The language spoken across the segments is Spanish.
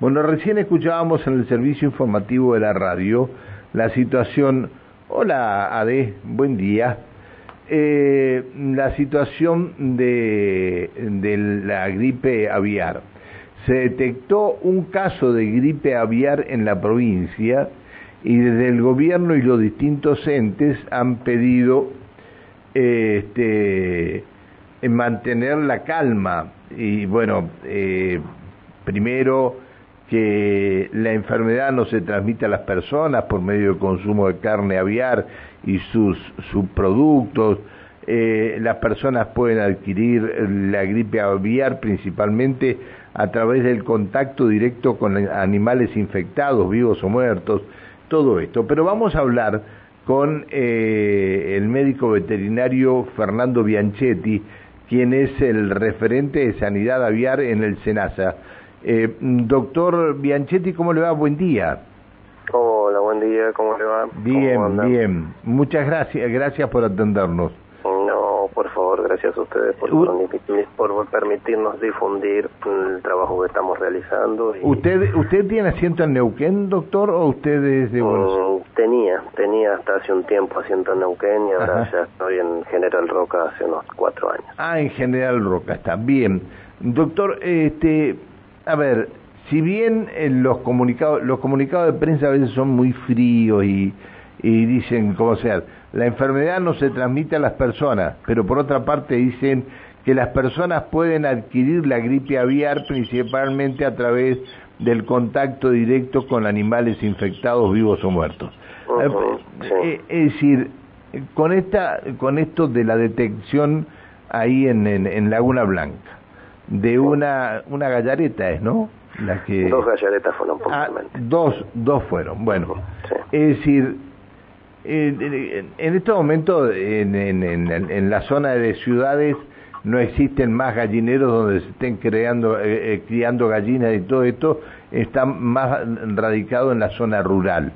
Bueno, recién escuchábamos en el servicio informativo de la radio la situación, hola Ade, buen día, eh, la situación de, de la gripe aviar. Se detectó un caso de gripe aviar en la provincia y desde el gobierno y los distintos entes han pedido este, mantener la calma. Y bueno, eh, primero que la enfermedad no se transmite a las personas por medio del consumo de carne aviar y sus subproductos. Eh, las personas pueden adquirir la gripe aviar principalmente a través del contacto directo con animales infectados, vivos o muertos, todo esto. Pero vamos a hablar con eh, el médico veterinario Fernando Bianchetti, quien es el referente de sanidad aviar en el SENASA. Eh, doctor Bianchetti, ¿cómo le va? Buen día. Hola, buen día, ¿cómo le va? Bien, bien. Muchas gracias, gracias por atendernos. No, por favor, gracias a ustedes por, por permitirnos difundir el trabajo que estamos realizando. ¿Usted usted tiene asiento en Neuquén, doctor, o usted es de Buenos Aires? Mm, tenía, tenía hasta hace un tiempo asiento en Neuquén y ahora ya estoy en General Roca hace unos cuatro años. Ah, en General Roca, está bien. Doctor, este, a ver, si bien eh, los comunicados los comunicados de prensa a veces son muy fríos y, y dicen como sea, la enfermedad no se transmite a las personas, pero por otra parte dicen que las personas pueden adquirir la gripe aviar principalmente a través del contacto directo con animales infectados vivos o muertos. Eh, es decir, con esta con esto de la detección ahí en, en Laguna Blanca de una, una gallareta, ¿es, no? La que... Dos gallaretas fueron, ah, dos, dos fueron, bueno. Es decir, en, en este momento en, en, en, la zona de ciudades no existen más gallineros donde se estén creando, eh, eh, criando gallinas y todo esto, está más radicado en la zona rural.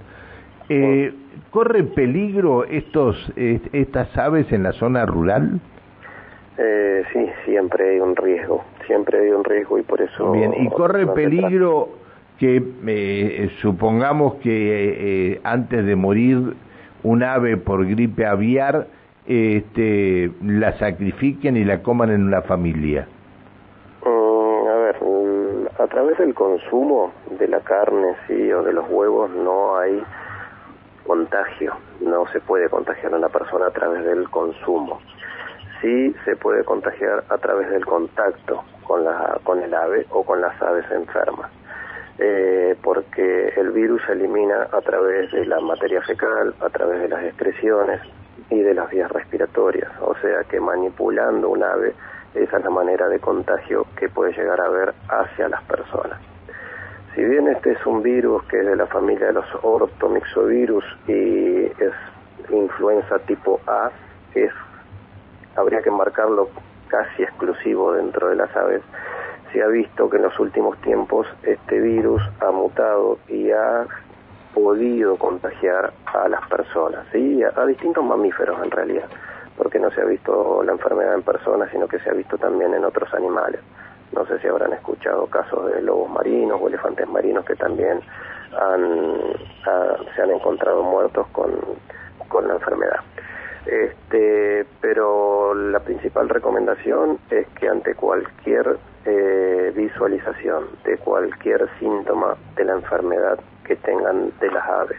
Eh, ¿Corre peligro estos, estas aves en la zona rural? Eh, sí, siempre hay un riesgo, siempre hay un riesgo y por eso... Bien, y corre peligro que eh, supongamos que eh, antes de morir un ave por gripe aviar, este, la sacrifiquen y la coman en una familia. Mm, a ver, a través del consumo de la carne, sí, o de los huevos, no hay contagio, no se puede contagiar a una persona a través del consumo sí se puede contagiar a través del contacto con, la, con el ave o con las aves enfermas. Eh, porque el virus se elimina a través de la materia fecal, a través de las excreciones y de las vías respiratorias. O sea que manipulando un ave, esa es la manera de contagio que puede llegar a haber hacia las personas. Si bien este es un virus que es de la familia de los ortomixovirus y es influenza tipo A, es habría que marcarlo casi exclusivo dentro de las aves, se ha visto que en los últimos tiempos este virus ha mutado y ha podido contagiar a las personas, ¿sí? a, distintos mamíferos en realidad, porque no se ha visto la enfermedad en personas, sino que se ha visto también en otros animales. No sé si habrán escuchado casos de lobos marinos o elefantes marinos que también se han encontrado muertos con, con la enfermedad. Este, pero la principal recomendación es que ante cualquier eh, visualización de cualquier síntoma de la enfermedad que tengan de las aves,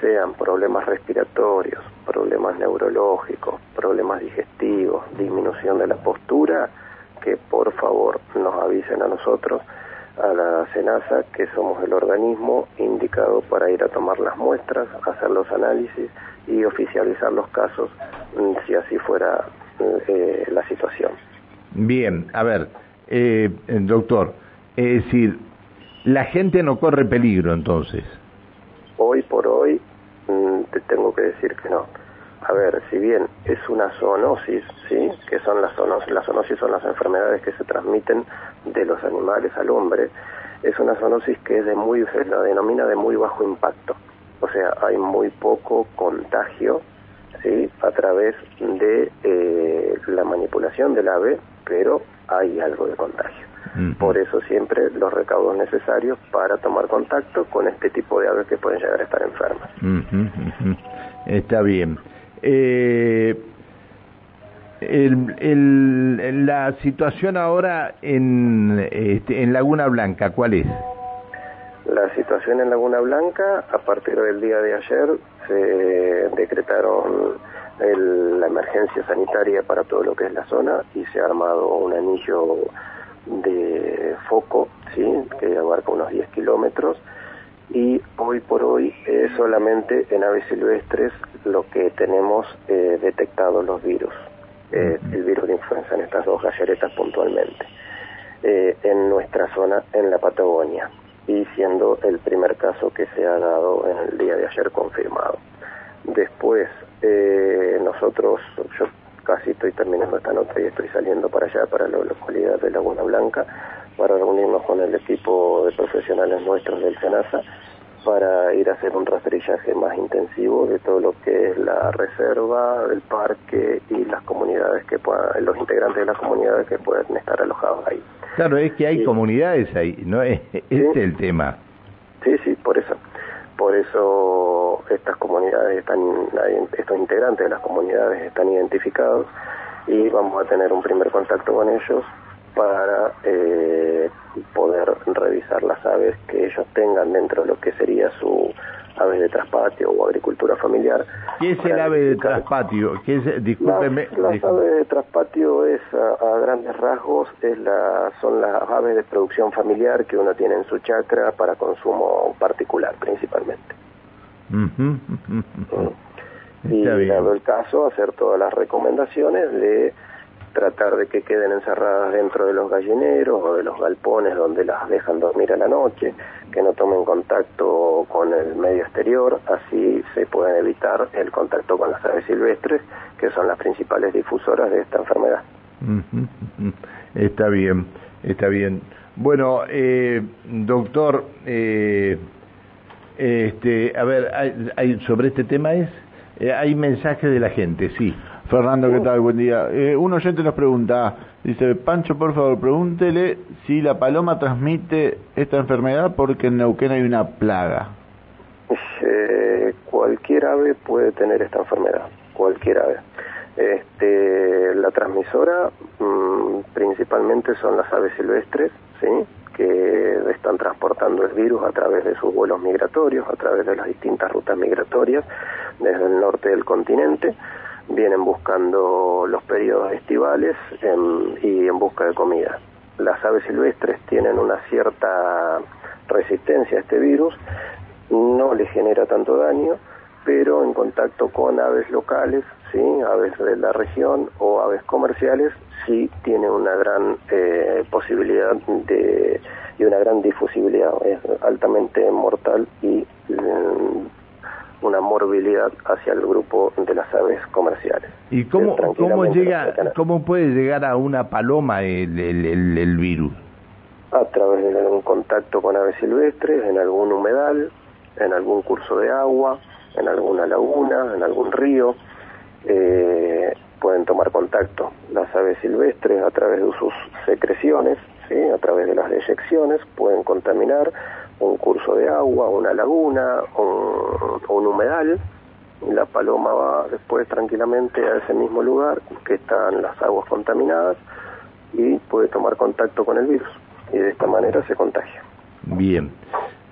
sean problemas respiratorios, problemas neurológicos, problemas digestivos, disminución de la postura, que por favor nos avisen a nosotros, a la SENASA, que somos el organismo indicado para ir a tomar las muestras, hacer los análisis y oficializar los casos mm, si así fuera eh, la situación. Bien, a ver, eh, doctor, es decir, la gente no corre peligro entonces. Hoy por hoy mm, te tengo que decir que no. A ver, si bien es una zoonosis, ¿sí? que son las zoonosis, las zoonosis son las enfermedades que se transmiten de los animales al hombre, es una zoonosis que es de muy, se la denomina de muy bajo impacto o sea, hay muy poco contagio ¿sí? a través de eh, la manipulación del ave, pero hay algo de contagio. Por eso siempre los recaudos necesarios para tomar contacto con este tipo de aves que pueden llegar a estar enfermas. Está bien. Eh, el, la situación ahora en, este, en Laguna Blanca, ¿cuál es? La situación en Laguna Blanca, a partir del día de ayer, se decretaron la emergencia sanitaria para todo lo que es la zona y se ha armado un anillo de foco, ¿sí? que abarca unos 10 kilómetros y hoy por hoy solamente en aves silvestres lo que tenemos eh, detectado los virus, eh, el virus de influenza en estas dos galleretas puntualmente, eh, en nuestra zona, en la Patagonia, y siendo el primer caso que se ha dado en el día de ayer confirmado. Después, nosotros, yo casi estoy terminando esta nota y estoy saliendo para allá, para la localidad de Laguna Blanca, para reunirnos con el equipo de profesionales nuestros del SENASA para ir a hacer un rastrillaje más intensivo de todo lo que es la reserva, el parque y las comunidades que puedan, los integrantes de las comunidades que pueden estar alojados ahí. Claro, es que hay comunidades ahí, ¿no? Es, este es el tema. Sí, sí, por eso. Por eso estas comunidades están, estos integrantes de las comunidades están identificados y vamos a tener un primer contacto con ellos para eh, poder revisar las aves que ellos tengan dentro de lo que sería su aves de traspatio o agricultura familiar. ¿Qué es el ave de traspatio? ¿Qué es, discúlpeme. Las, aves de traspatio es, a, grandes rasgos, es la, son las aves de producción familiar que uno tiene en su chacra para consumo particular principalmente. Mm. Y dado el caso, hacer todas las recomendaciones de tratar de que queden encerradas dentro de los gallineros o de los galpones donde las dejan dormir a la noche, que no tomen contacto con el medio exterior, así se puede evitar el contacto con las aves silvestres, que son las principales difusoras de esta enfermedad. Está bien, está bien. Bueno, eh, doctor, eh, este, a ver, hay, sobre este tema es, eh, hay mensajes de la gente, sí. Fernando, ¿qué tal? Buen día. Eh, un oyente nos pregunta, dice, Pancho, por favor, pregúntele si la paloma transmite esta enfermedad porque en Neuquén hay una plaga. Eh, cualquier ave puede tener esta enfermedad, cualquier ave. Este, la transmisora mm, principalmente son las aves silvestres, ¿sí? que están transportando el virus a través de sus vuelos migratorios, a través de las distintas rutas migratorias desde el norte del continente vienen buscando los periodos estivales y en busca de comida. Las aves silvestres tienen una cierta resistencia a este virus, no les genera tanto daño, pero en contacto con aves locales, ¿sí? aves de la región o aves comerciales, sí tiene una gran eh, posibilidad de, y una gran difusibilidad. Es altamente mortal y mm, una morbilidad hacia el grupo de las aves comerciales. ¿Y cómo, cómo, llega, cómo puede llegar a una paloma el, el, el, virus? A través de un contacto con aves silvestres, en algún humedal, en algún curso de agua, en alguna laguna, en algún río, eh, pueden tomar contacto. Las aves silvestres a través de sus secreciones, ¿sí? a través de las deyecciones, pueden contaminar un curso de agua, una laguna, un, un humedal, y la paloma va después tranquilamente a ese mismo lugar que están las aguas contaminadas y puede tomar contacto con el virus y de esta manera se contagia. Bien.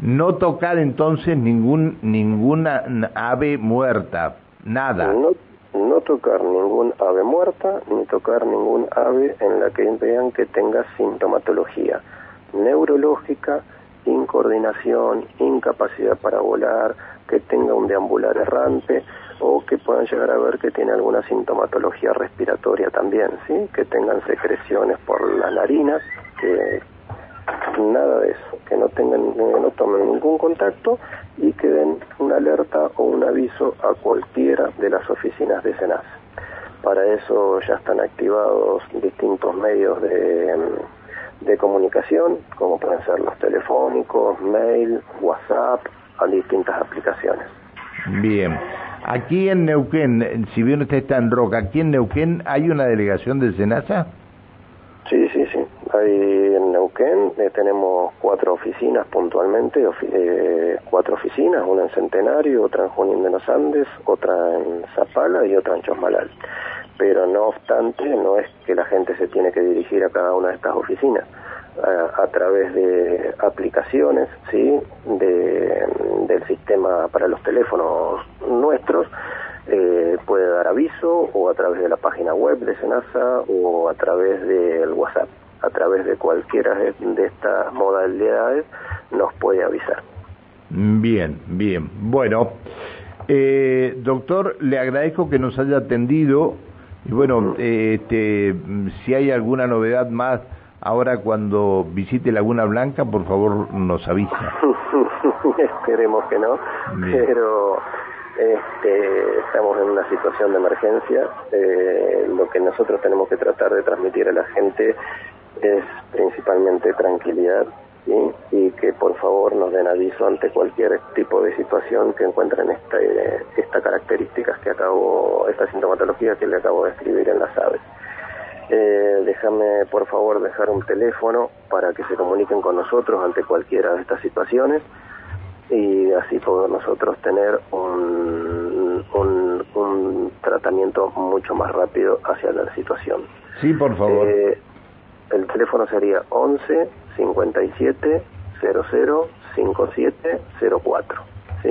No tocar entonces ningún ninguna ave muerta, nada. No, no tocar ningún ave muerta ni tocar ningún ave en la que vean que tenga sintomatología neurológica, incoordinación, incapacidad para volar, que tenga un deambular errante o que puedan llegar a ver que tiene alguna sintomatología respiratoria también, ¿sí? que tengan secreciones por las narinas, que nada de eso, que no tengan, que no tomen ningún contacto y que den una alerta o un aviso a cualquiera de las oficinas de SENAS. Para eso ya están activados distintos medios de de comunicación, como pueden ser los telefónicos, mail, WhatsApp, a distintas aplicaciones. Bien. Aquí en Neuquén, si bien usted está en Roca, aquí en Neuquén hay una delegación del SENASA. Sí, sí, sí. Ahí en Neuquén eh, tenemos cuatro oficinas puntualmente, eh, cuatro oficinas, una en Centenario, otra en Junín de los Andes, otra en Zapala y otra en Chosmalal. Pero no obstante, no es que la gente se tiene que dirigir a cada una de estas oficinas. A, través de aplicaciones, ¿sí? De, del sistema para los teléfonos nuestros, eh, puede dar aviso o a través de la página web de Senasa o a través del WhatsApp a través de cualquiera de, estas modalidades nos puede avisar. Bien, bien. Bueno, eh, doctor, le agradezco que nos haya atendido y bueno, este, si hay alguna novedad más ahora cuando visite Laguna Blanca, por favor nos avisa. Esperemos que no, pero este, estamos en una situación de emergencia. Eh, lo que nosotros tenemos que tratar de transmitir a la gente es principalmente tranquilidad y que por favor nos den aviso ante cualquier tipo de situación que encuentren esta, esta características que acabo, esta sintomatología que le acabo de escribir en las aves. Eh, déjame por favor dejar un teléfono para que se comuniquen con nosotros ante cualquiera de estas situaciones y así poder nosotros tener un, un, un tratamiento mucho más rápido hacia la situación. Sí, por favor. Eh, el teléfono sería 11 57 00 57 04. ¿Sí?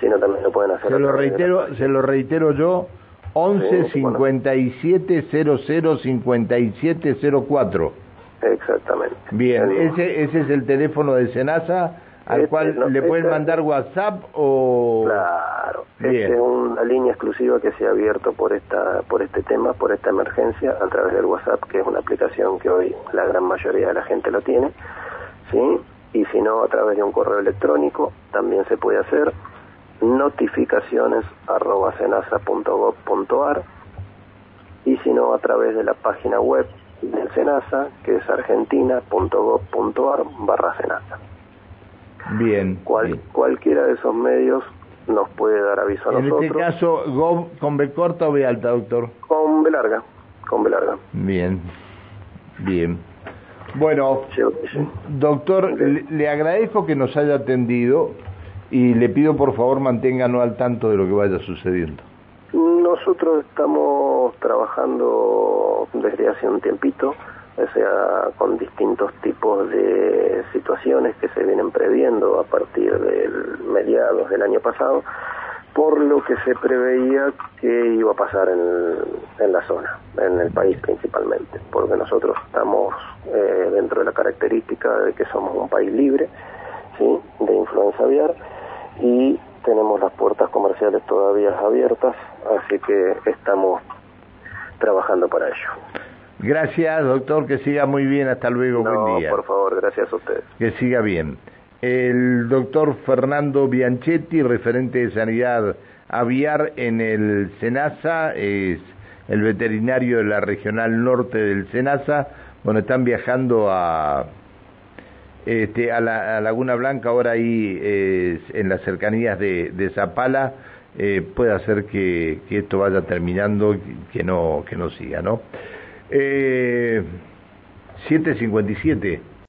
Si no, también lo pueden hacer. Se lo reitero, se lo reitero yo. 11 57 00 57 04. Exactamente. Bien, ese, ese es el teléfono de Senasa al este, cual le pueden mandar WhatsApp o claro Bien. es una línea exclusiva que se ha abierto por esta por este tema por esta emergencia a través del WhatsApp que es una aplicación que hoy la gran mayoría de la gente lo tiene sí y si no a través de un correo electrónico también se puede hacer. Notificaciones arroba senasa.gov.ar y si no a través de la página web del Senasa que es argentina.gov.ar barra Senasa Bien, Cualquiera de esos medios nos puede dar aviso a nosotros. En este caso, Gov con B corta o B alta, doctor? Con B larga, con B larga. Bien, bien. Bueno, doctor, le, agradezco que nos haya atendido y le pido por favor manténganos al tanto de lo que vaya sucediendo. Nosotros estamos trabajando desde hace un tiempito o sea, con distintos tipos de situaciones que se vienen previendo a partir del mediados del año pasado, por lo que se preveía que iba a pasar en, la zona, en el país principalmente, porque nosotros estamos eh, dentro de la característica de que somos un país libre, ¿sí? de influenza aviar, y tenemos las puertas comerciales todavía abiertas, así que estamos trabajando para ello. Gracias, doctor, que siga muy bien. Hasta luego, buen día. por favor, gracias a usted. Que siga bien. El doctor Fernando Bianchetti, referente de sanidad aviar en el SENASA, es el veterinario de la regional norte del SENASA. Bueno, están viajando a, este, a, la, Laguna Blanca, ahora ahí en las cercanías de, Zapala. Eh, puede hacer que, que, esto vaya terminando, que no, que no siga, ¿no? Eh, 757